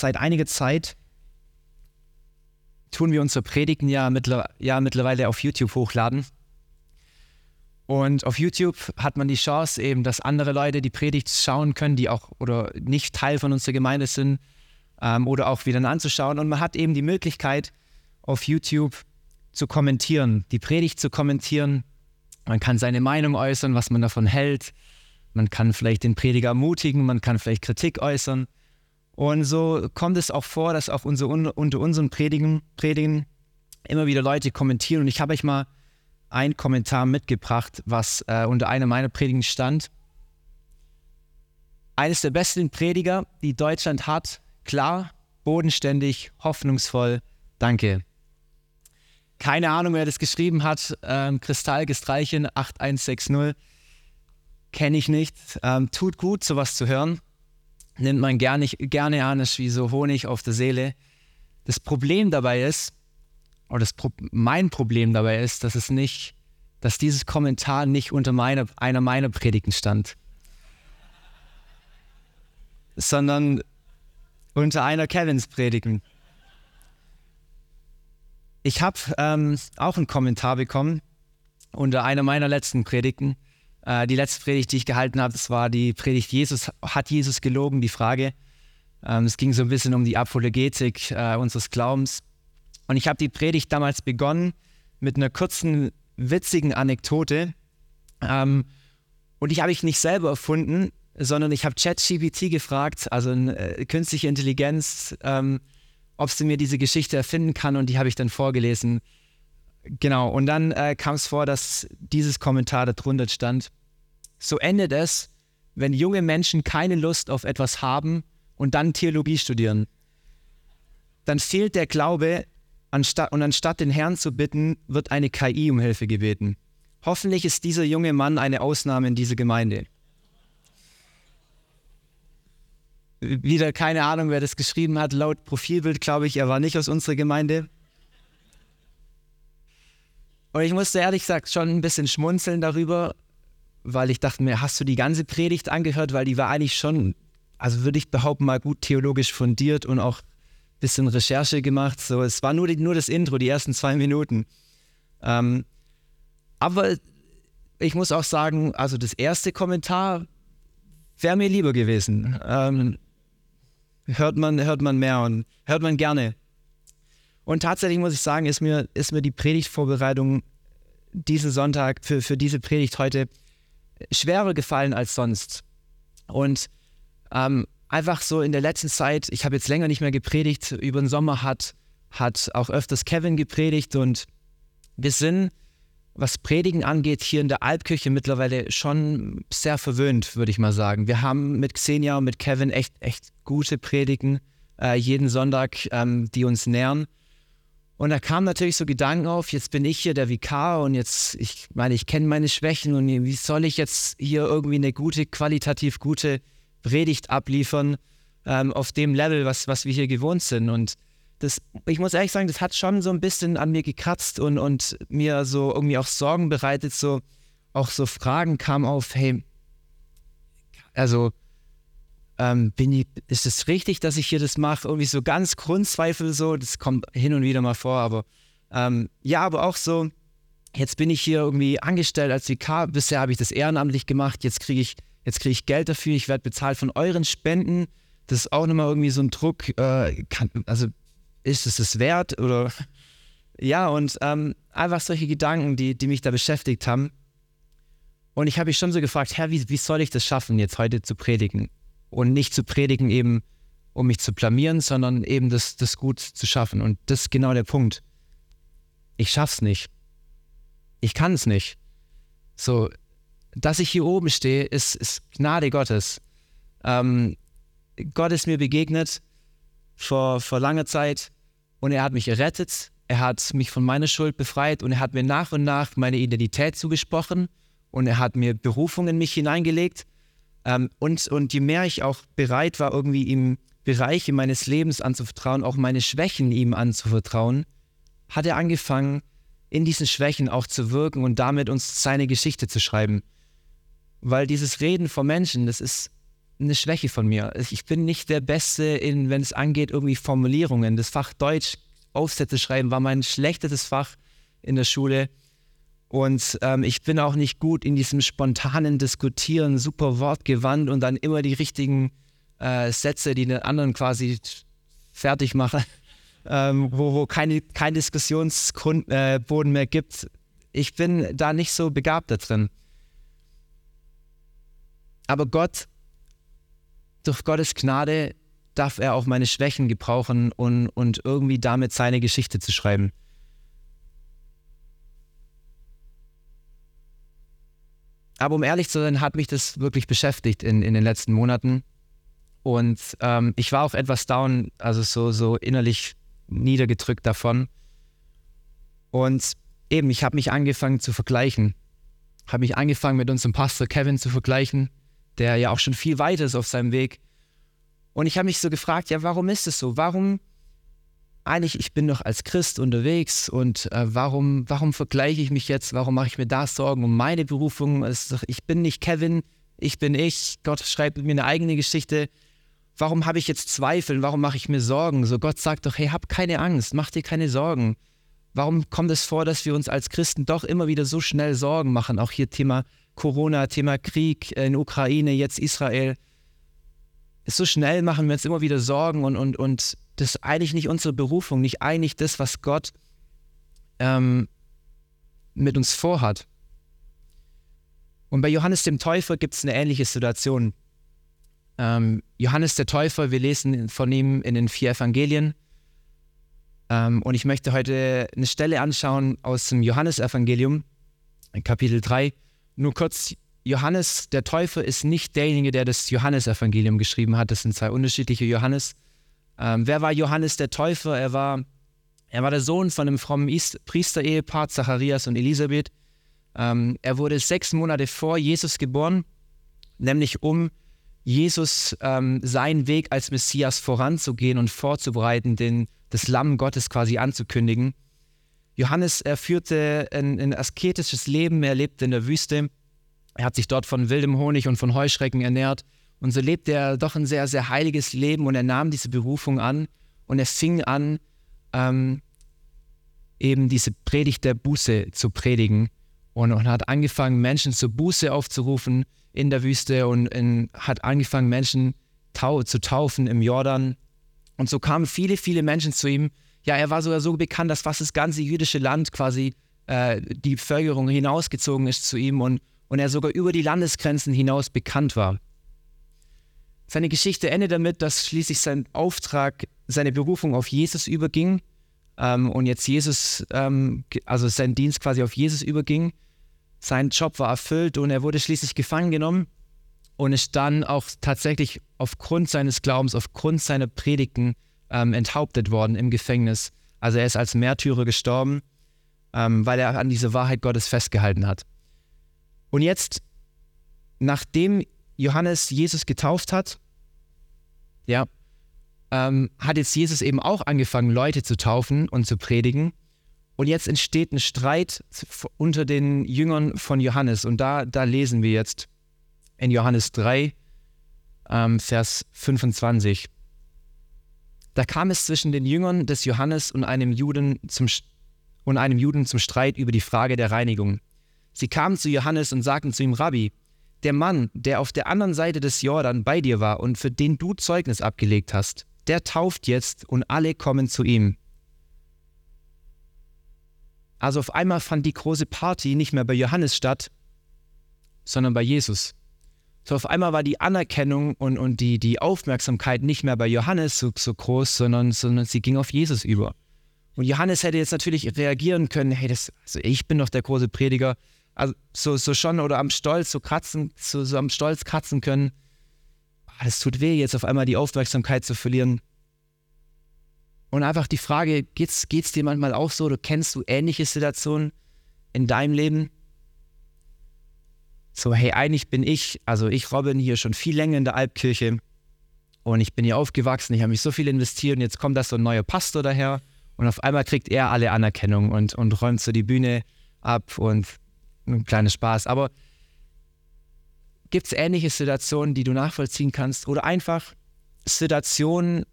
seit einiger Zeit tun wir unsere Predigten ja, mittler ja mittlerweile auf YouTube hochladen. Und auf YouTube hat man die Chance eben, dass andere Leute die Predigt schauen können, die auch oder nicht Teil von unserer Gemeinde sind ähm, oder auch wieder anzuschauen. Und man hat eben die Möglichkeit, auf YouTube zu kommentieren, die Predigt zu kommentieren. Man kann seine Meinung äußern, was man davon hält. Man kann vielleicht den Prediger ermutigen, man kann vielleicht Kritik äußern. Und so kommt es auch vor, dass auch unser, unter unseren Predigen, Predigen immer wieder Leute kommentieren. Und ich habe euch mal einen Kommentar mitgebracht, was äh, unter einer meiner Predigen stand. Eines der besten Prediger, die Deutschland hat, klar, bodenständig, hoffnungsvoll. Danke. Keine Ahnung, wer das geschrieben hat. Ähm, Kristallgestreichen 8160. Kenne ich nicht. Ähm, tut gut, sowas zu hören. Nimmt man gerne, gerne an, ist wie so Honig auf der Seele. Das Problem dabei ist, oder das Pro mein Problem dabei ist, dass es nicht, dass dieses Kommentar nicht unter meine, einer meiner Predigten stand, sondern unter einer Kevins Predigen. Ich habe ähm, auch einen Kommentar bekommen unter einer meiner letzten Predigten. Äh, die letzte Predigt, die ich gehalten habe, das war die Predigt Jesus, hat Jesus gelogen, die Frage. Ähm, es ging so ein bisschen um die Apologetik äh, unseres Glaubens. Und ich habe die Predigt damals begonnen mit einer kurzen, witzigen Anekdote. Ähm, und die habe ich nicht selber erfunden, sondern ich habe ChatGPT gefragt, also eine äh, künstliche Intelligenz, ähm, ob sie mir diese Geschichte erfinden kann und die habe ich dann vorgelesen. Genau, und dann äh, kam es vor, dass dieses Kommentar darunter stand. So endet es, wenn junge Menschen keine Lust auf etwas haben und dann Theologie studieren. Dann fehlt der Glaube, Anstatt, und anstatt den Herrn zu bitten, wird eine KI um Hilfe gebeten. Hoffentlich ist dieser junge Mann eine Ausnahme in dieser Gemeinde. Wieder keine Ahnung, wer das geschrieben hat. Laut Profilbild glaube ich, er war nicht aus unserer Gemeinde. Und ich musste ehrlich gesagt schon ein bisschen schmunzeln darüber, weil ich dachte mir, hast du die ganze Predigt angehört? Weil die war eigentlich schon, also würde ich behaupten, mal gut theologisch fundiert und auch bisschen Recherche gemacht. So, es war nur, die, nur das Intro, die ersten zwei Minuten. Ähm, aber ich muss auch sagen, also das erste Kommentar wäre mir lieber gewesen. Ähm, hört, man, hört man mehr und hört man gerne. Und tatsächlich muss ich sagen, ist mir, ist mir die Predigtvorbereitung diesen Sonntag für, für diese Predigt heute schwerer gefallen als sonst. Und ähm, einfach so in der letzten Zeit, ich habe jetzt länger nicht mehr gepredigt, über den Sommer hat, hat auch öfters Kevin gepredigt und wir sind, was Predigen angeht, hier in der Alpkirche mittlerweile schon sehr verwöhnt, würde ich mal sagen. Wir haben mit Xenia und mit Kevin echt, echt gute Predigen äh, jeden Sonntag, ähm, die uns nähern. Und da kamen natürlich so Gedanken auf, jetzt bin ich hier der Vikar und jetzt, ich meine, ich kenne meine Schwächen und wie soll ich jetzt hier irgendwie eine gute, qualitativ gute Predigt abliefern ähm, auf dem Level, was, was wir hier gewohnt sind. Und das, ich muss ehrlich sagen, das hat schon so ein bisschen an mir gekratzt und, und mir so irgendwie auch Sorgen bereitet, so auch so Fragen kamen auf, hey, also ähm, bin ich, ist es richtig, dass ich hier das mache? Irgendwie so ganz Grundzweifel so, das kommt hin und wieder mal vor, aber ähm, ja, aber auch so, jetzt bin ich hier irgendwie angestellt als Vikar, bisher habe ich das ehrenamtlich gemacht, jetzt kriege ich jetzt kriege ich Geld dafür, ich werde bezahlt von euren Spenden. Das ist auch nochmal irgendwie so ein Druck. Äh, kann, also ist es das wert? Oder ja, und ähm, einfach solche Gedanken, die, die mich da beschäftigt haben. Und ich habe mich schon so gefragt, Herr, wie, wie soll ich das schaffen, jetzt heute zu predigen? Und nicht zu predigen eben, um mich zu blamieren, sondern eben das, das gut zu schaffen. Und das ist genau der Punkt. Ich schaff's nicht. Ich kann es nicht. So, dass ich hier oben stehe, ist, ist Gnade Gottes. Ähm, Gott ist mir begegnet vor, vor langer Zeit und er hat mich errettet, er hat mich von meiner Schuld befreit und er hat mir nach und nach meine Identität zugesprochen und er hat mir Berufung in mich hineingelegt. Ähm, und, und je mehr ich auch bereit war, irgendwie ihm Bereiche meines Lebens anzuvertrauen, auch meine Schwächen ihm anzuvertrauen, hat er angefangen, in diesen Schwächen auch zu wirken und damit uns seine Geschichte zu schreiben. Weil dieses Reden vor Menschen, das ist, eine Schwäche von mir. Ich bin nicht der Beste in, wenn es angeht, irgendwie Formulierungen. Das Fach Deutsch, Aufsätze schreiben, war mein schlechtestes Fach in der Schule. Und ähm, ich bin auch nicht gut in diesem spontanen Diskutieren, super wortgewandt und dann immer die richtigen äh, Sätze, die den anderen quasi fertig machen, ähm, wo, wo keine, kein Diskussionsboden äh, mehr gibt. Ich bin da nicht so begabt da drin. Aber Gott, durch Gottes Gnade, darf er auch meine Schwächen gebrauchen und, und irgendwie damit seine Geschichte zu schreiben. Aber um ehrlich zu sein, hat mich das wirklich beschäftigt in, in den letzten Monaten. Und ähm, ich war auch etwas down, also so, so innerlich niedergedrückt davon. Und eben, ich habe mich angefangen zu vergleichen. Habe mich angefangen mit unserem Pastor Kevin zu vergleichen, der ja auch schon viel weiter ist auf seinem Weg. Und ich habe mich so gefragt, ja, warum ist es so? Warum, eigentlich, ich bin doch als Christ unterwegs und äh, warum, warum vergleiche ich mich jetzt? Warum mache ich mir da Sorgen um meine Berufung? Ich bin nicht Kevin, ich bin ich. Gott schreibt mir eine eigene Geschichte. Warum habe ich jetzt Zweifel? Warum mache ich mir Sorgen? So Gott sagt doch, hey, hab keine Angst, mach dir keine Sorgen. Warum kommt es vor, dass wir uns als Christen doch immer wieder so schnell Sorgen machen? Auch hier Thema Corona, Thema Krieg in Ukraine, jetzt Israel. So schnell machen wir uns immer wieder Sorgen und, und, und das ist eigentlich nicht unsere Berufung, nicht eigentlich das, was Gott ähm, mit uns vorhat. Und bei Johannes dem Täufer gibt es eine ähnliche Situation. Ähm, Johannes der Täufer, wir lesen von ihm in den vier Evangelien. Ähm, und ich möchte heute eine Stelle anschauen aus dem Johannesevangelium, Kapitel 3. Nur kurz, Johannes der Täufer ist nicht derjenige, der das Johannesevangelium geschrieben hat. Das sind zwei unterschiedliche Johannes. Ähm, wer war Johannes der Täufer? Er war, er war der Sohn von einem frommen Priesterehepaar, Zacharias und Elisabeth. Ähm, er wurde sechs Monate vor Jesus geboren, nämlich um Jesus ähm, seinen Weg als Messias voranzugehen und vorzubereiten, den, das Lamm Gottes quasi anzukündigen. Johannes, er führte ein, ein asketisches Leben, er lebte in der Wüste, er hat sich dort von wildem Honig und von Heuschrecken ernährt und so lebte er doch ein sehr, sehr heiliges Leben und er nahm diese Berufung an und er fing an, ähm, eben diese Predigt der Buße zu predigen und, und hat angefangen, Menschen zur Buße aufzurufen, in der Wüste und in, hat angefangen, Menschen tau zu taufen im Jordan. Und so kamen viele, viele Menschen zu ihm. Ja, er war sogar so bekannt, dass fast das ganze jüdische Land quasi äh, die Bevölkerung hinausgezogen ist zu ihm und, und er sogar über die Landesgrenzen hinaus bekannt war. Seine Geschichte endet damit, dass schließlich sein Auftrag, seine Berufung auf Jesus überging ähm, und jetzt Jesus, ähm, also sein Dienst quasi auf Jesus überging sein Job war erfüllt und er wurde schließlich gefangen genommen und ist dann auch tatsächlich aufgrund seines Glaubens, aufgrund seiner Predigten ähm, enthauptet worden im Gefängnis. Also er ist als Märtyrer gestorben, ähm, weil er an diese Wahrheit Gottes festgehalten hat. Und jetzt, nachdem Johannes Jesus getauft hat, ja, ähm, hat jetzt Jesus eben auch angefangen, Leute zu taufen und zu predigen. Und jetzt entsteht ein Streit unter den Jüngern von Johannes. Und da, da lesen wir jetzt in Johannes 3, ähm, Vers 25. Da kam es zwischen den Jüngern des Johannes und einem, Juden zum, und einem Juden zum Streit über die Frage der Reinigung. Sie kamen zu Johannes und sagten zu ihm, Rabbi, der Mann, der auf der anderen Seite des Jordan bei dir war und für den du Zeugnis abgelegt hast, der tauft jetzt und alle kommen zu ihm. Also auf einmal fand die große Party nicht mehr bei Johannes statt, sondern bei Jesus. So auf einmal war die Anerkennung und, und die, die Aufmerksamkeit nicht mehr bei Johannes so, so groß, sondern, sondern sie ging auf Jesus über. Und Johannes hätte jetzt natürlich reagieren können, hey, das, also ich bin doch der große Prediger, also so, so schon oder am Stolz so kratzen, so, so am Stolz kratzen können. Es tut weh, jetzt auf einmal die Aufmerksamkeit zu verlieren. Und einfach die Frage, geht's, geht's dir manchmal auch so, oder kennst du ähnliche Situationen in deinem Leben? So, hey, eigentlich bin ich, also ich Robin hier schon viel länger in der Alpkirche und ich bin hier aufgewachsen, ich habe mich so viel investiert und jetzt kommt da so ein neuer Pastor daher und auf einmal kriegt er alle Anerkennung und, und räumt so die Bühne ab und ein kleiner Spaß. Aber Gibt es ähnliche Situationen, die du nachvollziehen kannst? Oder einfach Situationen,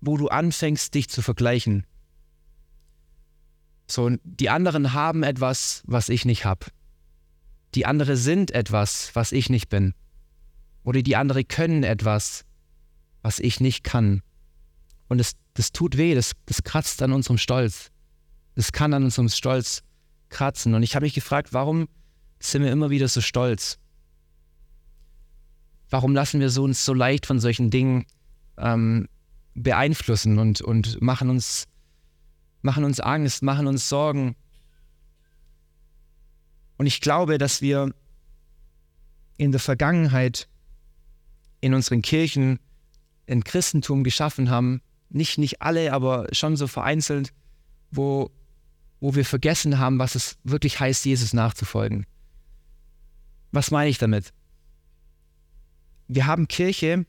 wo du anfängst, dich zu vergleichen? So, die anderen haben etwas, was ich nicht habe. Die anderen sind etwas, was ich nicht bin. Oder die anderen können etwas, was ich nicht kann. Und das, das tut weh, das, das kratzt an unserem Stolz. Das kann an unserem Stolz kratzen. Und ich habe mich gefragt, warum sind wir immer wieder so stolz? Warum lassen wir uns so leicht von solchen Dingen ähm, beeinflussen und, und machen, uns, machen uns Angst, machen uns Sorgen? Und ich glaube, dass wir in der Vergangenheit in unseren Kirchen ein Christentum geschaffen haben, nicht, nicht alle, aber schon so vereinzelt, wo, wo wir vergessen haben, was es wirklich heißt, Jesus nachzufolgen. Was meine ich damit? Wir haben Kirche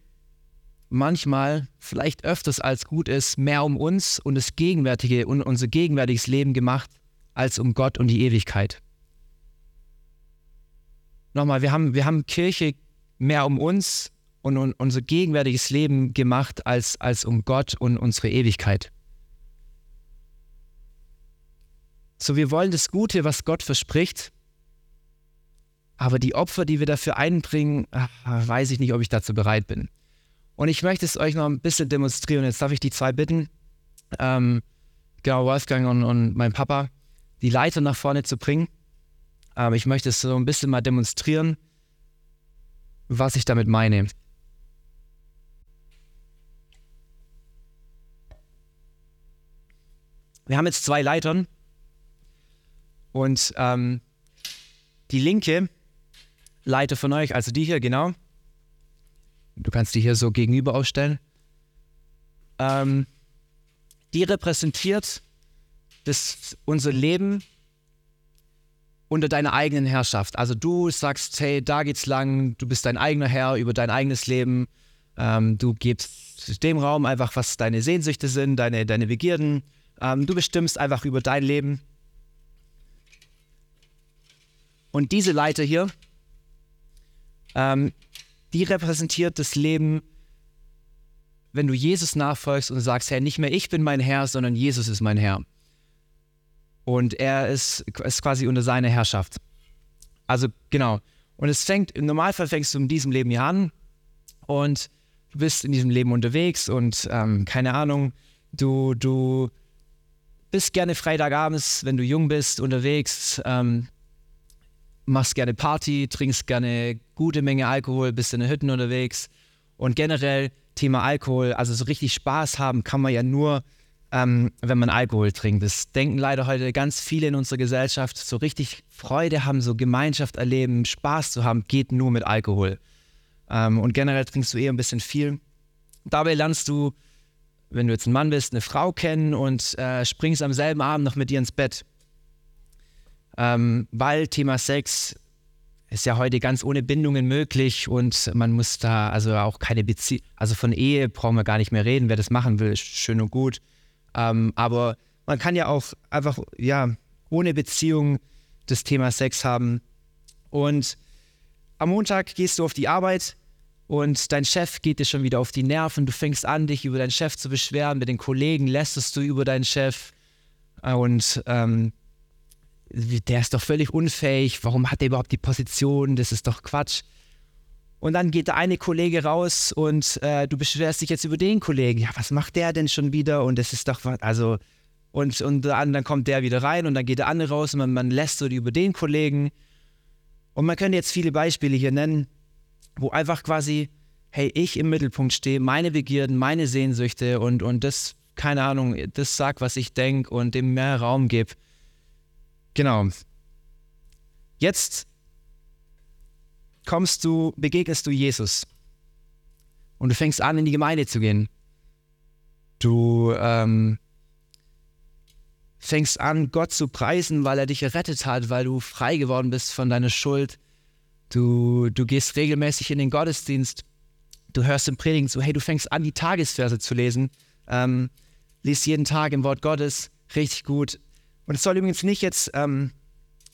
manchmal, vielleicht öfters als gut ist, mehr um uns und das gegenwärtige und unser gegenwärtiges Leben gemacht, als um Gott und die Ewigkeit. Nochmal, wir haben, wir haben Kirche mehr um uns und um unser gegenwärtiges Leben gemacht, als, als um Gott und unsere Ewigkeit. So, wir wollen das Gute, was Gott verspricht, aber die Opfer, die wir dafür einbringen, ach, weiß ich nicht, ob ich dazu bereit bin. Und ich möchte es euch noch ein bisschen demonstrieren. Jetzt darf ich die zwei bitten, ähm, genau, Wolfgang und, und mein Papa, die Leiter nach vorne zu bringen. Aber ich möchte es so ein bisschen mal demonstrieren, was ich damit meine. Wir haben jetzt zwei Leitern und ähm, die linke Leiter von euch, also die hier, genau. Du kannst die hier so gegenüber ausstellen. Ähm, die repräsentiert das, unser Leben unter deiner eigenen Herrschaft. Also du sagst, hey, da geht's lang, du bist dein eigener Herr über dein eigenes Leben. Ähm, du gibst dem Raum einfach, was deine Sehnsüchte sind, deine, deine Begierden. Ähm, du bestimmst einfach über dein Leben. Und diese Leiter hier, ähm, die repräsentiert das Leben, wenn du Jesus nachfolgst und sagst, hey, nicht mehr ich bin mein Herr, sondern Jesus ist mein Herr. Und er ist, ist quasi unter seiner Herrschaft. Also genau. Und es fängt, im Normalfall fängst du in diesem Leben hier an und du bist in diesem Leben unterwegs und ähm, keine Ahnung, du, du bist gerne Freitagabends, wenn du jung bist, unterwegs, ähm, machst gerne Party, trinkst gerne gute Menge Alkohol, bist in den Hütten unterwegs und generell Thema Alkohol, also so richtig Spaß haben kann man ja nur, ähm, wenn man Alkohol trinkt. Das denken leider heute ganz viele in unserer Gesellschaft. So richtig Freude haben, so Gemeinschaft erleben, Spaß zu haben, geht nur mit Alkohol. Ähm, und generell trinkst du eher ein bisschen viel. Dabei lernst du, wenn du jetzt ein Mann bist, eine Frau kennen und äh, springst am selben Abend noch mit ihr ins Bett. Ähm, weil Thema Sex ist ja heute ganz ohne Bindungen möglich und man muss da also auch keine Beziehung, also von Ehe brauchen wir gar nicht mehr reden. Wer das machen will, ist schön und gut. Ähm, aber man kann ja auch einfach, ja, ohne Beziehung das Thema Sex haben. Und am Montag gehst du auf die Arbeit und dein Chef geht dir schon wieder auf die Nerven. Du fängst an, dich über deinen Chef zu beschweren. Mit den Kollegen lästest du über deinen Chef. Und ähm, der ist doch völlig unfähig, warum hat er überhaupt die Position, das ist doch Quatsch. Und dann geht der eine Kollege raus und äh, du beschwerst dich jetzt über den Kollegen. Ja, was macht der denn schon wieder? Und das ist doch, also, und, und dann, kommt der wieder rein und dann geht der andere raus und man, man lässt so über den Kollegen. Und man könnte jetzt viele Beispiele hier nennen, wo einfach quasi, hey, ich im Mittelpunkt stehe, meine Begierden, meine Sehnsüchte und, und das, keine Ahnung, das sag, was ich denke und dem mehr Raum gebe. Genau. Jetzt kommst du, begegnest du Jesus und du fängst an, in die Gemeinde zu gehen. Du ähm, fängst an, Gott zu preisen, weil er dich errettet hat, weil du frei geworden bist von deiner Schuld. Du, du gehst regelmäßig in den Gottesdienst. Du hörst im Predigen so, hey, du fängst an, die Tagesverse zu lesen. Ähm, liest jeden Tag im Wort Gottes. Richtig gut. Und es soll übrigens nicht jetzt ähm,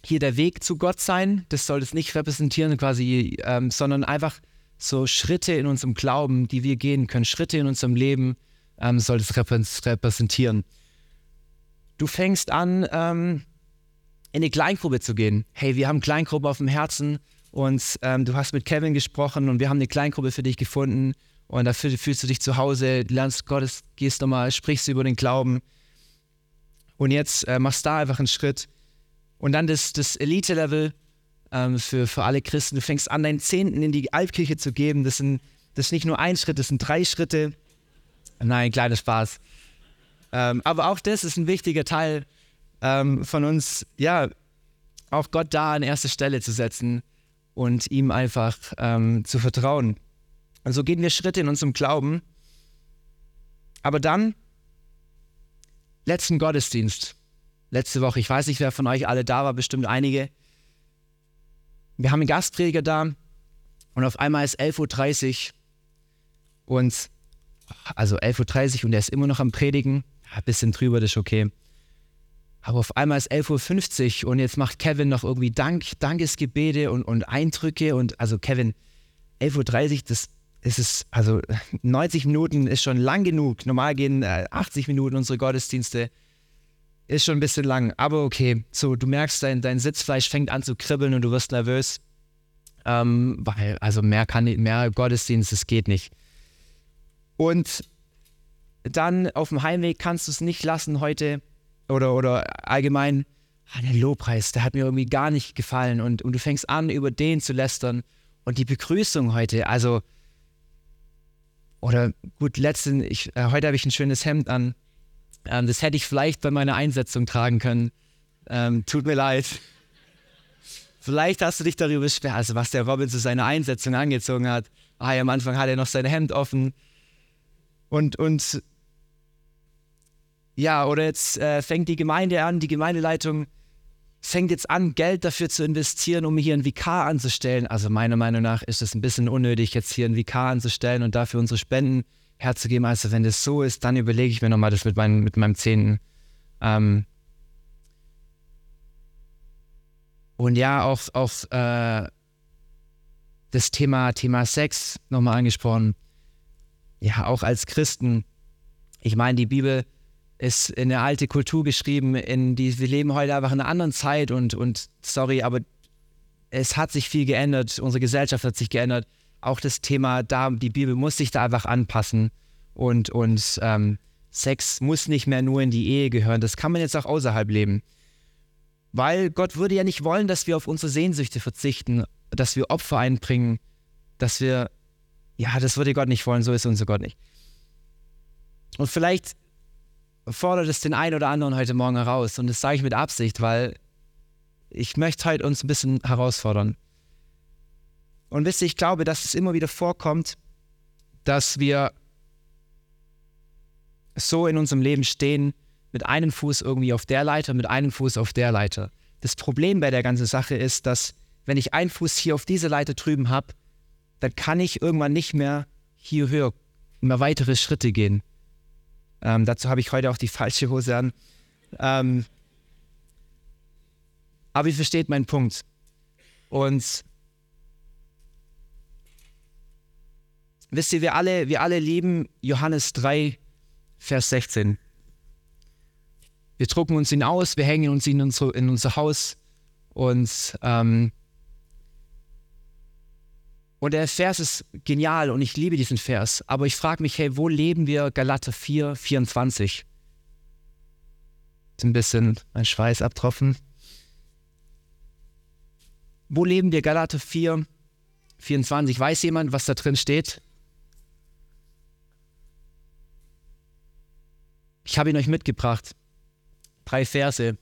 hier der Weg zu Gott sein. Das soll es nicht repräsentieren, quasi, ähm, sondern einfach so Schritte in unserem Glauben, die wir gehen können, Schritte in unserem Leben ähm, soll es repräsentieren. Du fängst an, ähm, in eine Kleingruppe zu gehen. Hey, wir haben Kleingruppe auf dem Herzen und ähm, du hast mit Kevin gesprochen und wir haben eine Kleingruppe für dich gefunden und dafür fühlst du dich zu Hause, lernst Gottes, gehst nochmal, sprichst über den Glauben und jetzt äh, machst da einfach einen Schritt und dann das, das Elite-Level ähm, für, für alle Christen. Du fängst an, deinen Zehnten in die Altkirche zu geben. Das, sind, das ist nicht nur ein Schritt, das sind drei Schritte. Nein, kleiner Spaß. Ähm, aber auch das ist ein wichtiger Teil ähm, von uns, ja, auch Gott da an erste Stelle zu setzen und ihm einfach ähm, zu vertrauen. Also gehen wir Schritte in unserem Glauben. Aber dann, letzten Gottesdienst, letzte Woche, ich weiß nicht, wer von euch alle da war, bestimmt einige. Wir haben einen Gastprediger da und auf einmal ist 11.30 Uhr und also 11.30 Uhr und er ist immer noch am Predigen. Ein bisschen drüber, das ist okay. Aber auf einmal ist 11.50 Uhr und jetzt macht Kevin noch irgendwie Dank, Dankesgebete und, und Eindrücke. Und also Kevin, 11.30 Uhr, das ist es, also 90 Minuten ist schon lang genug. Normal gehen 80 äh, Minuten unsere Gottesdienste. Ist schon ein bisschen lang, aber okay. So, du merkst, dein, dein Sitzfleisch fängt an zu kribbeln und du wirst nervös. Ähm, weil, also mehr kann mehr Gottesdienst, das geht nicht. Und dann auf dem Heimweg kannst du es nicht lassen heute oder, oder allgemein, ah, der Lobpreis, der hat mir irgendwie gar nicht gefallen und, und du fängst an, über den zu lästern und die Begrüßung heute, also, oder gut, letzten, ich, äh, heute habe ich ein schönes Hemd an, ähm, das hätte ich vielleicht bei meiner Einsetzung tragen können, ähm, tut mir leid. Vielleicht hast du dich darüber beschwert, also was der Robin zu seiner Einsetzung angezogen hat. Ah, am Anfang hat er noch sein Hemd offen. Und, und ja, oder jetzt äh, fängt die Gemeinde an, die Gemeindeleitung fängt jetzt an, Geld dafür zu investieren, um hier einen Vikar anzustellen. Also meiner Meinung nach ist es ein bisschen unnötig, jetzt hier einen Vikar anzustellen und dafür unsere Spenden herzugeben. Also wenn das so ist, dann überlege ich mir nochmal das mit, mein, mit meinem Zehnten. Ähm und ja, auch, auch äh, das Thema, Thema Sex nochmal angesprochen. Ja, auch als Christen. Ich meine, die Bibel ist in eine alte Kultur geschrieben, in die wir leben heute einfach in einer anderen Zeit und, und sorry, aber es hat sich viel geändert, unsere Gesellschaft hat sich geändert. Auch das Thema, da, die Bibel muss sich da einfach anpassen und, und ähm, Sex muss nicht mehr nur in die Ehe gehören, das kann man jetzt auch außerhalb leben. Weil Gott würde ja nicht wollen, dass wir auf unsere Sehnsüchte verzichten, dass wir Opfer einbringen, dass wir, ja, das würde Gott nicht wollen, so ist unser Gott nicht. Und vielleicht fordert es den einen oder anderen heute Morgen heraus. Und das sage ich mit Absicht, weil ich möchte heute uns ein bisschen herausfordern. Und wisst ihr, ich glaube, dass es immer wieder vorkommt, dass wir so in unserem Leben stehen, mit einem Fuß irgendwie auf der Leiter, mit einem Fuß auf der Leiter. Das Problem bei der ganzen Sache ist, dass wenn ich einen Fuß hier auf diese Leiter drüben habe, dann kann ich irgendwann nicht mehr hier höher, mehr weitere Schritte gehen. Ähm, dazu habe ich heute auch die falsche Hose an. Ähm, aber ihr versteht meinen Punkt. Und wisst ihr, wir alle, wir alle lieben Johannes 3, Vers 16. Wir drucken uns ihn aus, wir hängen uns ihn in, unsere, in unser Haus und ähm, und der Vers ist genial und ich liebe diesen Vers. Aber ich frage mich, hey, wo leben wir Galater 4, 24? Ein bisschen mein Schweiß abtropfen. Wo leben wir Galater 4, 24? Weiß jemand, was da drin steht? Ich habe ihn euch mitgebracht. Drei Verse.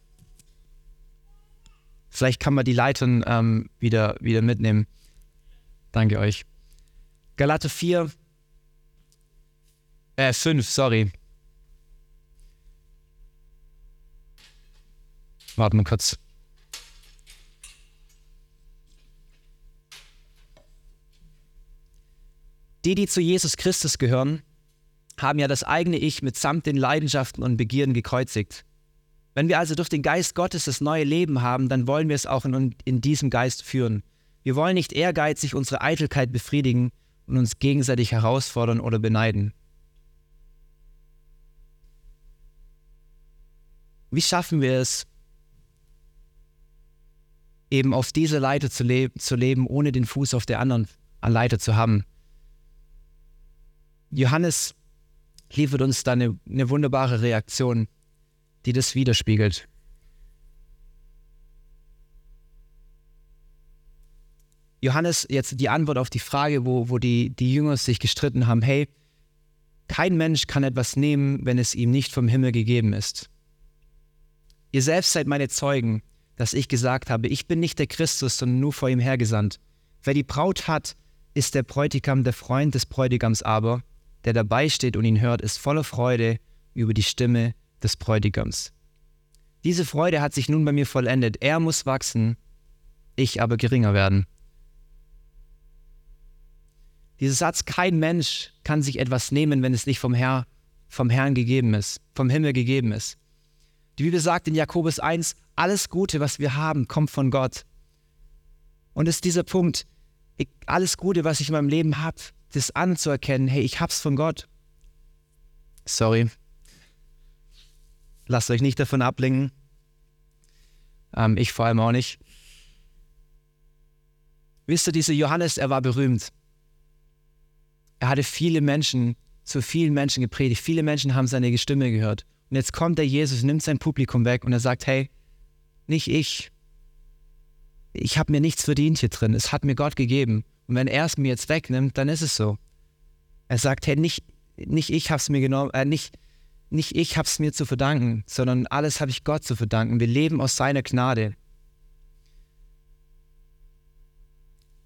Vielleicht kann man die Leitern ähm, wieder, wieder mitnehmen. Danke euch. Galate 4, äh, 5, sorry. Warten wir kurz. Die, die zu Jesus Christus gehören, haben ja das eigene Ich mitsamt den Leidenschaften und Begierden gekreuzigt. Wenn wir also durch den Geist Gottes das neue Leben haben, dann wollen wir es auch in, in diesem Geist führen. Wir wollen nicht ehrgeizig unsere Eitelkeit befriedigen und uns gegenseitig herausfordern oder beneiden. Wie schaffen wir es, eben auf dieser Leiter zu, le zu leben, ohne den Fuß auf der anderen Leiter zu haben? Johannes liefert uns da eine, eine wunderbare Reaktion, die das widerspiegelt. Johannes, jetzt die Antwort auf die Frage, wo, wo die, die Jünger sich gestritten haben, hey, kein Mensch kann etwas nehmen, wenn es ihm nicht vom Himmel gegeben ist. Ihr selbst seid meine Zeugen, dass ich gesagt habe, ich bin nicht der Christus, sondern nur vor ihm hergesandt. Wer die Braut hat, ist der Bräutigam, der Freund des Bräutigams aber, der dabei steht und ihn hört, ist voller Freude über die Stimme des Bräutigams. Diese Freude hat sich nun bei mir vollendet. Er muss wachsen, ich aber geringer werden. Dieser Satz, kein Mensch kann sich etwas nehmen, wenn es nicht vom, Herr, vom Herrn gegeben ist, vom Himmel gegeben ist. Die Bibel sagt in Jakobus 1, alles Gute, was wir haben, kommt von Gott. Und es ist dieser Punkt, ich, alles Gute, was ich in meinem Leben habe, das anzuerkennen, hey, ich hab's von Gott. Sorry. Lasst euch nicht davon ablenken. Ähm, ich vor allem auch nicht. Wisst ihr, dieser Johannes, er war berühmt. Er hatte viele Menschen, zu vielen Menschen gepredigt. Viele Menschen haben seine Stimme gehört. Und jetzt kommt der Jesus, nimmt sein Publikum weg und er sagt, hey, nicht ich. Ich habe mir nichts verdient hier drin. Es hat mir Gott gegeben. Und wenn er es mir jetzt wegnimmt, dann ist es so. Er sagt, hey, nicht, nicht ich habe es mir genommen, äh, nicht, nicht ich habe es mir zu verdanken, sondern alles habe ich Gott zu verdanken. Wir leben aus seiner Gnade.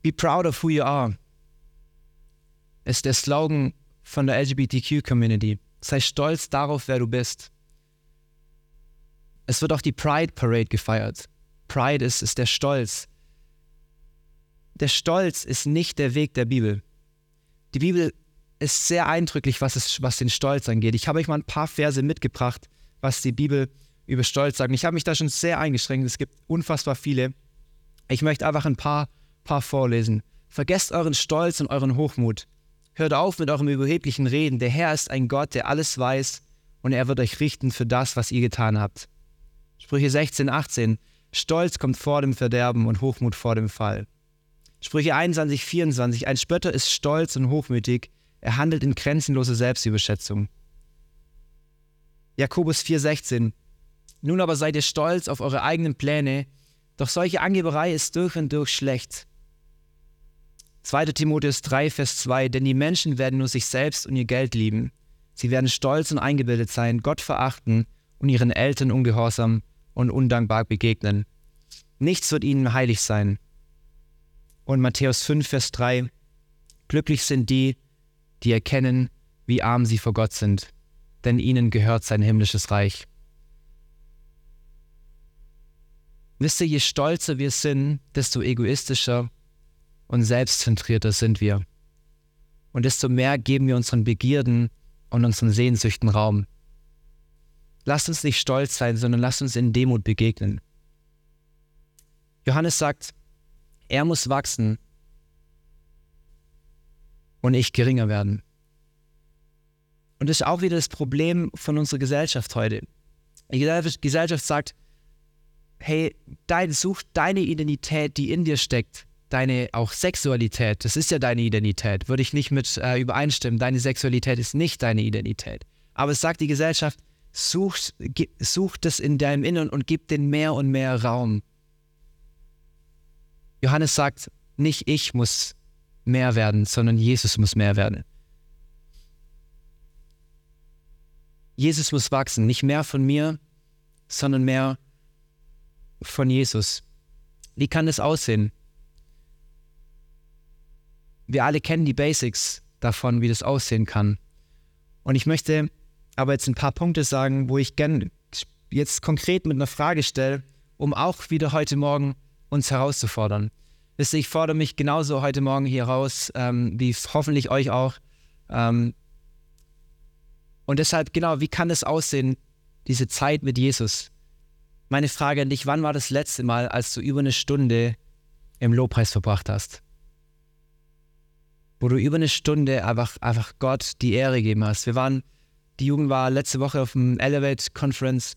Be proud of who you are ist der Slogan von der LGBTQ-Community. Sei stolz darauf, wer du bist. Es wird auch die Pride Parade gefeiert. Pride ist, ist der Stolz. Der Stolz ist nicht der Weg der Bibel. Die Bibel ist sehr eindrücklich, was, es, was den Stolz angeht. Ich habe euch mal ein paar Verse mitgebracht, was die Bibel über Stolz sagt. Ich habe mich da schon sehr eingeschränkt. Es gibt unfassbar viele. Ich möchte einfach ein paar, paar vorlesen. Vergesst euren Stolz und euren Hochmut. Hört auf mit eurem überheblichen Reden. Der Herr ist ein Gott, der alles weiß und er wird euch richten für das, was ihr getan habt. Sprüche 16, 18. Stolz kommt vor dem Verderben und Hochmut vor dem Fall. Sprüche 21, 24. Ein Spötter ist stolz und hochmütig. Er handelt in grenzenloser Selbstüberschätzung. Jakobus 4, 16. Nun aber seid ihr stolz auf eure eigenen Pläne, doch solche Angeberei ist durch und durch schlecht. 2. Timotheus 3, Vers 2, denn die Menschen werden nur sich selbst und ihr Geld lieben. Sie werden stolz und eingebildet sein, Gott verachten und ihren Eltern ungehorsam und undankbar begegnen. Nichts wird ihnen heilig sein. Und Matthäus 5, Vers 3, glücklich sind die, die erkennen, wie arm sie vor Gott sind, denn ihnen gehört sein himmlisches Reich. Wisst ihr, je stolzer wir sind, desto egoistischer und selbstzentrierter sind wir. Und desto mehr geben wir unseren Begierden und unseren Sehnsüchten Raum. Lasst uns nicht stolz sein, sondern lasst uns in Demut begegnen. Johannes sagt, er muss wachsen und ich geringer werden. Und das ist auch wieder das Problem von unserer Gesellschaft heute. Die Gesellschaft sagt, hey, dein, such deine Identität, die in dir steckt deine auch Sexualität, das ist ja deine Identität, würde ich nicht mit äh, übereinstimmen. Deine Sexualität ist nicht deine Identität. Aber es sagt die Gesellschaft, such, such das in deinem Inneren und gib den mehr und mehr Raum. Johannes sagt, nicht ich muss mehr werden, sondern Jesus muss mehr werden. Jesus muss wachsen, nicht mehr von mir, sondern mehr von Jesus. Wie kann das aussehen? Wir alle kennen die Basics davon, wie das aussehen kann. Und ich möchte aber jetzt ein paar Punkte sagen, wo ich gerne jetzt konkret mit einer Frage stelle, um auch wieder heute Morgen uns herauszufordern. Wisst ihr, ich fordere mich genauso heute Morgen hier raus, ähm, wie hoffentlich euch auch. Ähm, und deshalb, genau, wie kann es aussehen, diese Zeit mit Jesus? Meine Frage an dich, wann war das letzte Mal, als du über eine Stunde im Lobpreis verbracht hast? Wo du über eine Stunde einfach, einfach Gott die Ehre gegeben hast. Wir waren, die Jugend war letzte Woche auf dem Elevate Conference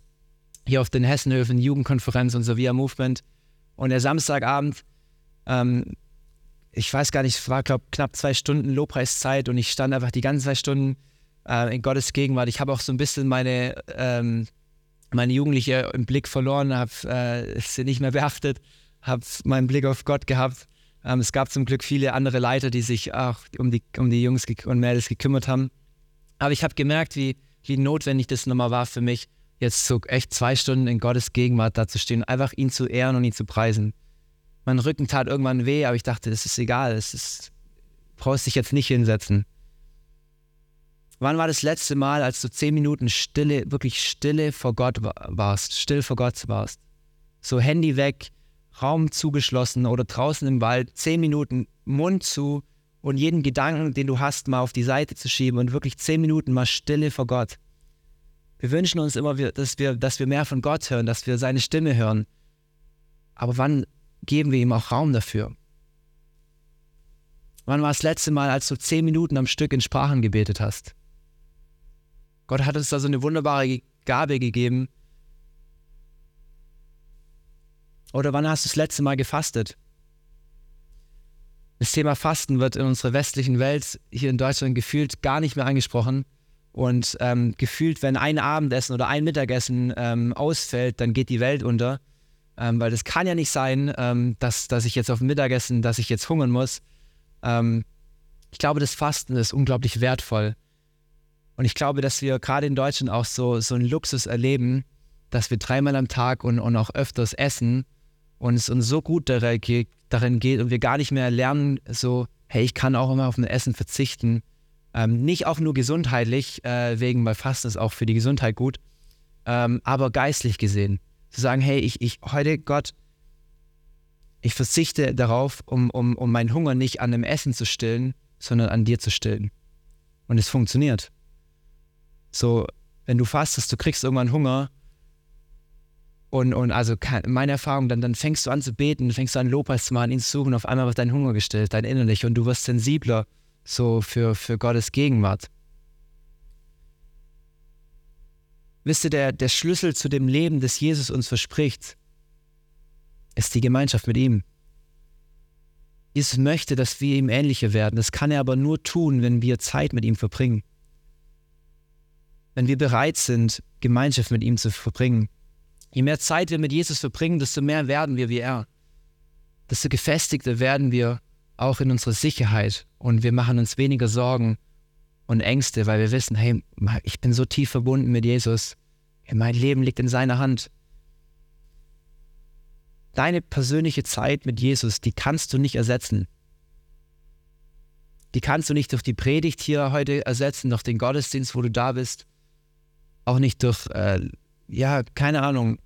hier auf den Hessenhöfen, Jugendkonferenz und so via Movement. Und der Samstagabend, ähm, ich weiß gar nicht, es war, glaube knapp zwei Stunden Lobpreiszeit und ich stand einfach die ganzen zwei Stunden äh, in Gottes Gegenwart. Ich habe auch so ein bisschen meine, ähm, meine Jugendliche im Blick verloren, habe äh, sie nicht mehr beachtet, habe meinen Blick auf Gott gehabt. Ähm, es gab zum Glück viele andere Leiter, die sich auch um die, um die Jungs und Mädels gekümmert haben. Aber ich habe gemerkt, wie, wie notwendig das nochmal war für mich, jetzt so echt zwei Stunden in Gottes Gegenwart da zu stehen, einfach ihn zu ehren und ihn zu preisen. Mein Rücken tat irgendwann weh, aber ich dachte, das ist egal, es ist, brauchst dich jetzt nicht hinsetzen. Wann war das letzte Mal, als du zehn Minuten Stille, wirklich Stille vor Gott warst, still vor Gott warst? So Handy weg, Raum zugeschlossen oder draußen im Wald, zehn Minuten Mund zu und jeden Gedanken, den du hast, mal auf die Seite zu schieben und wirklich zehn Minuten mal Stille vor Gott. Wir wünschen uns immer, dass wir, dass wir mehr von Gott hören, dass wir seine Stimme hören. Aber wann geben wir ihm auch Raum dafür? Wann war das letzte Mal, als du zehn Minuten am Stück in Sprachen gebetet hast? Gott hat uns da so eine wunderbare Gabe gegeben. Oder wann hast du das letzte Mal gefastet? Das Thema Fasten wird in unserer westlichen Welt hier in Deutschland gefühlt gar nicht mehr angesprochen. Und ähm, gefühlt, wenn ein Abendessen oder ein Mittagessen ähm, ausfällt, dann geht die Welt unter. Ähm, weil das kann ja nicht sein, ähm, dass, dass ich jetzt auf Mittagessen, dass ich jetzt hungern muss. Ähm, ich glaube, das Fasten ist unglaublich wertvoll. Und ich glaube, dass wir gerade in Deutschland auch so, so einen Luxus erleben, dass wir dreimal am Tag und, und auch öfters essen und es uns so gut darin geht, und wir gar nicht mehr lernen, so, hey, ich kann auch immer auf ein Essen verzichten ähm, nicht auch nur gesundheitlich, äh, wegen, weil Fasten ist auch für die Gesundheit gut, ähm, aber geistlich gesehen. Zu sagen, hey, ich, ich heute Gott, ich verzichte darauf, um, um, um meinen Hunger nicht an dem Essen zu stillen, sondern an dir zu stillen. Und es funktioniert. So, wenn du fastest, du kriegst irgendwann Hunger. Und, und also meine Erfahrung, dann, dann fängst du an zu beten, fängst du an Lobpreis zu machen, ihn zu suchen, auf einmal wird dein Hunger gestillt, dein innerlich, und du wirst sensibler so für, für Gottes Gegenwart. Wisst ihr, der, der Schlüssel zu dem Leben, das Jesus uns verspricht, ist die Gemeinschaft mit ihm. Jesus möchte, dass wir ihm ähnlicher werden. Das kann er aber nur tun, wenn wir Zeit mit ihm verbringen. Wenn wir bereit sind, Gemeinschaft mit ihm zu verbringen. Je mehr Zeit wir mit Jesus verbringen, desto mehr werden wir wie er. Desto gefestigter werden wir auch in unserer Sicherheit und wir machen uns weniger Sorgen und Ängste, weil wir wissen, hey, ich bin so tief verbunden mit Jesus. Mein Leben liegt in seiner Hand. Deine persönliche Zeit mit Jesus, die kannst du nicht ersetzen. Die kannst du nicht durch die Predigt hier heute ersetzen, durch den Gottesdienst, wo du da bist. Auch nicht durch, äh, ja, keine Ahnung,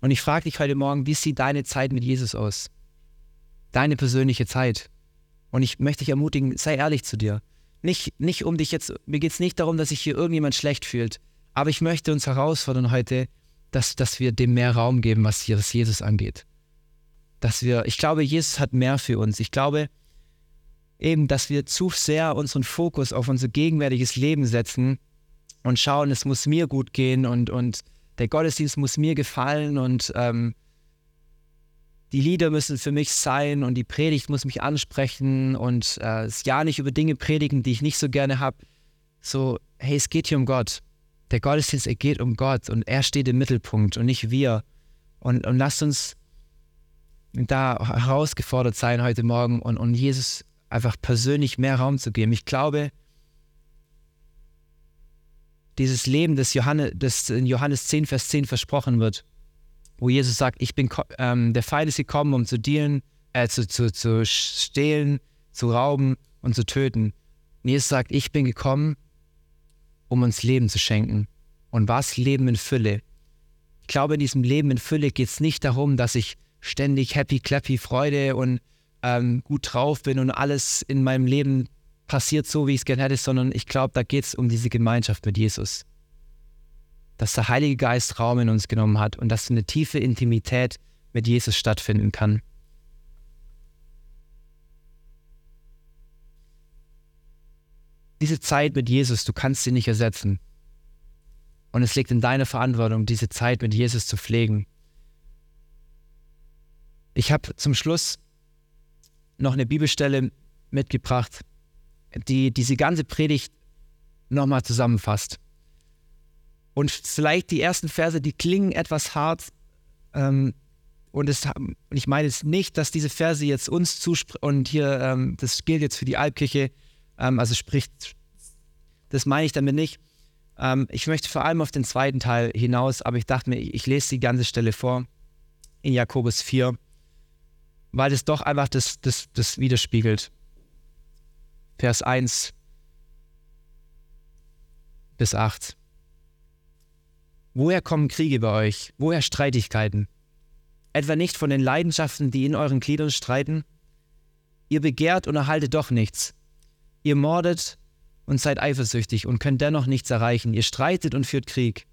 Und ich frage dich heute Morgen, wie sieht deine Zeit mit Jesus aus? Deine persönliche Zeit. Und ich möchte dich ermutigen, sei ehrlich zu dir. Nicht, nicht um dich jetzt, mir geht es nicht darum, dass sich hier irgendjemand schlecht fühlt, aber ich möchte uns herausfordern heute, dass, dass wir dem mehr Raum geben, was Jesus angeht. Dass wir, ich glaube, Jesus hat mehr für uns. Ich glaube eben, dass wir zu sehr unseren Fokus auf unser gegenwärtiges Leben setzen und schauen, es muss mir gut gehen und, und der Gottesdienst muss mir gefallen und ähm, die Lieder müssen für mich sein und die Predigt muss mich ansprechen und äh, das Ja nicht über Dinge predigen, die ich nicht so gerne habe. So, hey, es geht hier um Gott. Der Gottesdienst, er geht um Gott und er steht im Mittelpunkt und nicht wir. Und, und lasst uns da herausgefordert sein heute Morgen und, und Jesus einfach persönlich mehr Raum zu geben. Ich glaube, dieses Leben, das, Johannes, das in Johannes 10, Vers 10 versprochen wird, wo Jesus sagt, ich bin, ähm, der Feind ist gekommen, um zu dienen, äh, zu, zu, zu stehlen, zu rauben und zu töten. Und Jesus sagt, ich bin gekommen, um uns Leben zu schenken. Und was? Leben in Fülle. Ich glaube, in diesem Leben in Fülle geht es nicht darum, dass ich ständig happy, clappy, Freude und ähm, gut drauf bin und alles in meinem Leben passiert so, wie ich es gerne hätte, sondern ich glaube, da geht es um diese Gemeinschaft mit Jesus. dass der Heilige Geist Raum in uns genommen hat und dass eine tiefe Intimität mit Jesus stattfinden kann. Diese Zeit mit Jesus, du kannst sie nicht ersetzen. Und es liegt in deiner Verantwortung, diese Zeit mit Jesus zu pflegen. Ich habe zum Schluss noch eine Bibelstelle mitgebracht, die diese ganze Predigt nochmal zusammenfasst. Und vielleicht die ersten Verse, die klingen etwas hart. Ähm, und, es, ich meine jetzt nicht, dass diese Verse jetzt uns zusprechen. Und hier, ähm, das gilt jetzt für die Albkirche. Ähm, also spricht, das meine ich damit nicht. Ähm, ich möchte vor allem auf den zweiten Teil hinaus, aber ich dachte mir, ich lese die ganze Stelle vor in Jakobus 4, weil es doch einfach das, das, das widerspiegelt. Vers 1 bis 8. Woher kommen Kriege bei euch? Woher Streitigkeiten? Etwa nicht von den Leidenschaften, die in euren Gliedern streiten? Ihr begehrt und erhaltet doch nichts. Ihr mordet und seid eifersüchtig und könnt dennoch nichts erreichen. Ihr streitet und führt Krieg.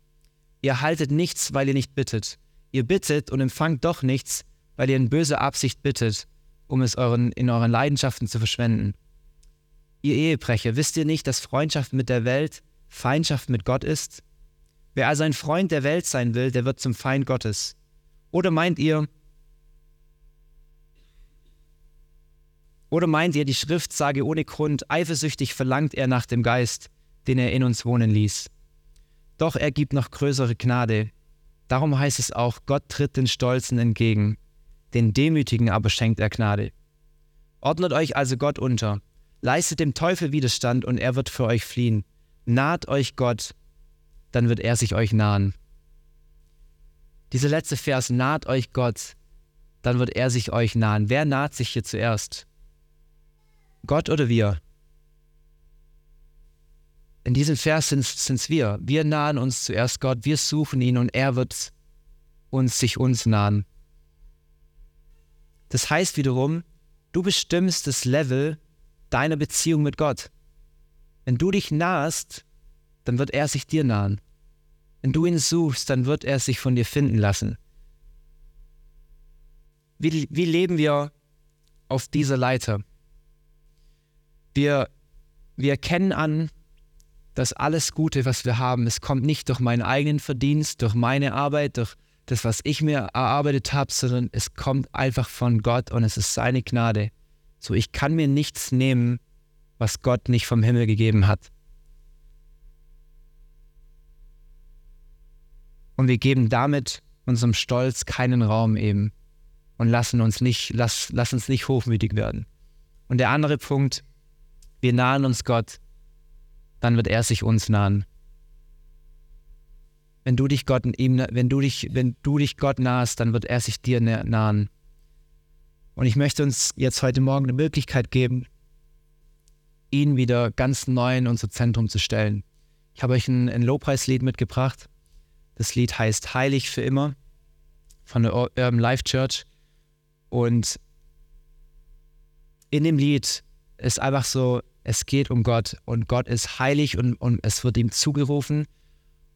Ihr erhaltet nichts, weil ihr nicht bittet. Ihr bittet und empfangt doch nichts, weil ihr in böser Absicht bittet, um es euren, in euren Leidenschaften zu verschwenden. Ihr Ehebrecher, wisst ihr nicht, dass Freundschaft mit der Welt Feindschaft mit Gott ist? Wer also ein Freund der Welt sein will, der wird zum Feind Gottes. Oder meint ihr, oder meint ihr, die Schrift sage ohne Grund, eifersüchtig verlangt er nach dem Geist, den er in uns wohnen ließ. Doch er gibt noch größere Gnade. Darum heißt es auch, Gott tritt den Stolzen entgegen, den Demütigen aber schenkt er Gnade. Ordnet euch also Gott unter, leistet dem Teufel Widerstand und er wird für euch fliehen. Naht euch Gott, dann wird er sich euch nahen. Dieser letzte Vers, naht euch Gott, dann wird er sich euch nahen. Wer naht sich hier zuerst? Gott oder wir? In diesem Vers sind es wir. Wir nahen uns zuerst Gott, wir suchen ihn und er wird uns sich uns nahen. Das heißt wiederum, du bestimmst das Level deiner Beziehung mit Gott. Wenn du dich nahst, dann wird er sich dir nahen. Wenn du ihn suchst, dann wird er sich von dir finden lassen. Wie, wie leben wir auf dieser Leiter? Wir, wir erkennen an, dass alles Gute, was wir haben, es kommt nicht durch meinen eigenen Verdienst, durch meine Arbeit, durch das, was ich mir erarbeitet habe, sondern es kommt einfach von Gott und es ist seine Gnade. So, ich kann mir nichts nehmen, was Gott nicht vom Himmel gegeben hat. Und wir geben damit unserem Stolz keinen Raum eben und lassen uns nicht, lass, lass uns nicht hochmütig werden. Und der andere Punkt, wir nahen uns Gott, dann wird er sich uns nahen. Wenn du dich Gott ihm, wenn du dich, wenn du dich Gott nahest, dann wird er sich dir nahen. Und ich möchte uns jetzt heute Morgen eine Möglichkeit geben, ihn wieder ganz neu in unser Zentrum zu stellen. Ich habe euch ein, ein Lobpreislied mitgebracht. Das Lied heißt Heilig für immer von der Urban Life Church. Und in dem Lied ist einfach so, es geht um Gott und Gott ist heilig und, und es wird ihm zugerufen.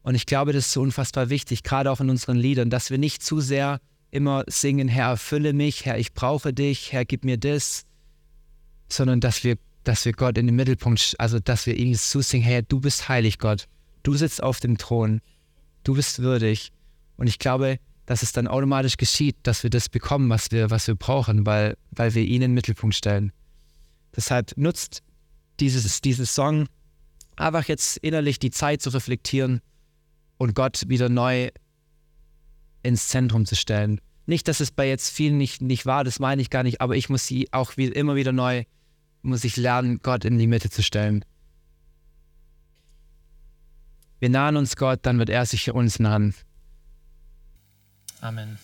Und ich glaube, das ist so unfassbar wichtig, gerade auch in unseren Liedern, dass wir nicht zu sehr immer singen, Herr, erfülle mich, Herr, ich brauche dich, Herr, gib mir das, sondern dass wir, dass wir Gott in den Mittelpunkt, also dass wir ihm zusingen, Herr, du bist heilig, Gott, du sitzt auf dem Thron, du bist würdig. Und ich glaube, dass es dann automatisch geschieht, dass wir das bekommen, was wir, was wir brauchen, weil, weil wir ihn in den Mittelpunkt stellen. Deshalb nutzt dieses, dieses Song einfach jetzt innerlich die Zeit zu reflektieren und Gott wieder neu ins Zentrum zu stellen. Nicht, dass es bei jetzt vielen nicht, nicht war, das meine ich gar nicht, aber ich muss sie auch wie, immer wieder neu, muss ich lernen, Gott in die Mitte zu stellen. Wir nahen uns Gott, dann wird er sich uns nahen. Amen.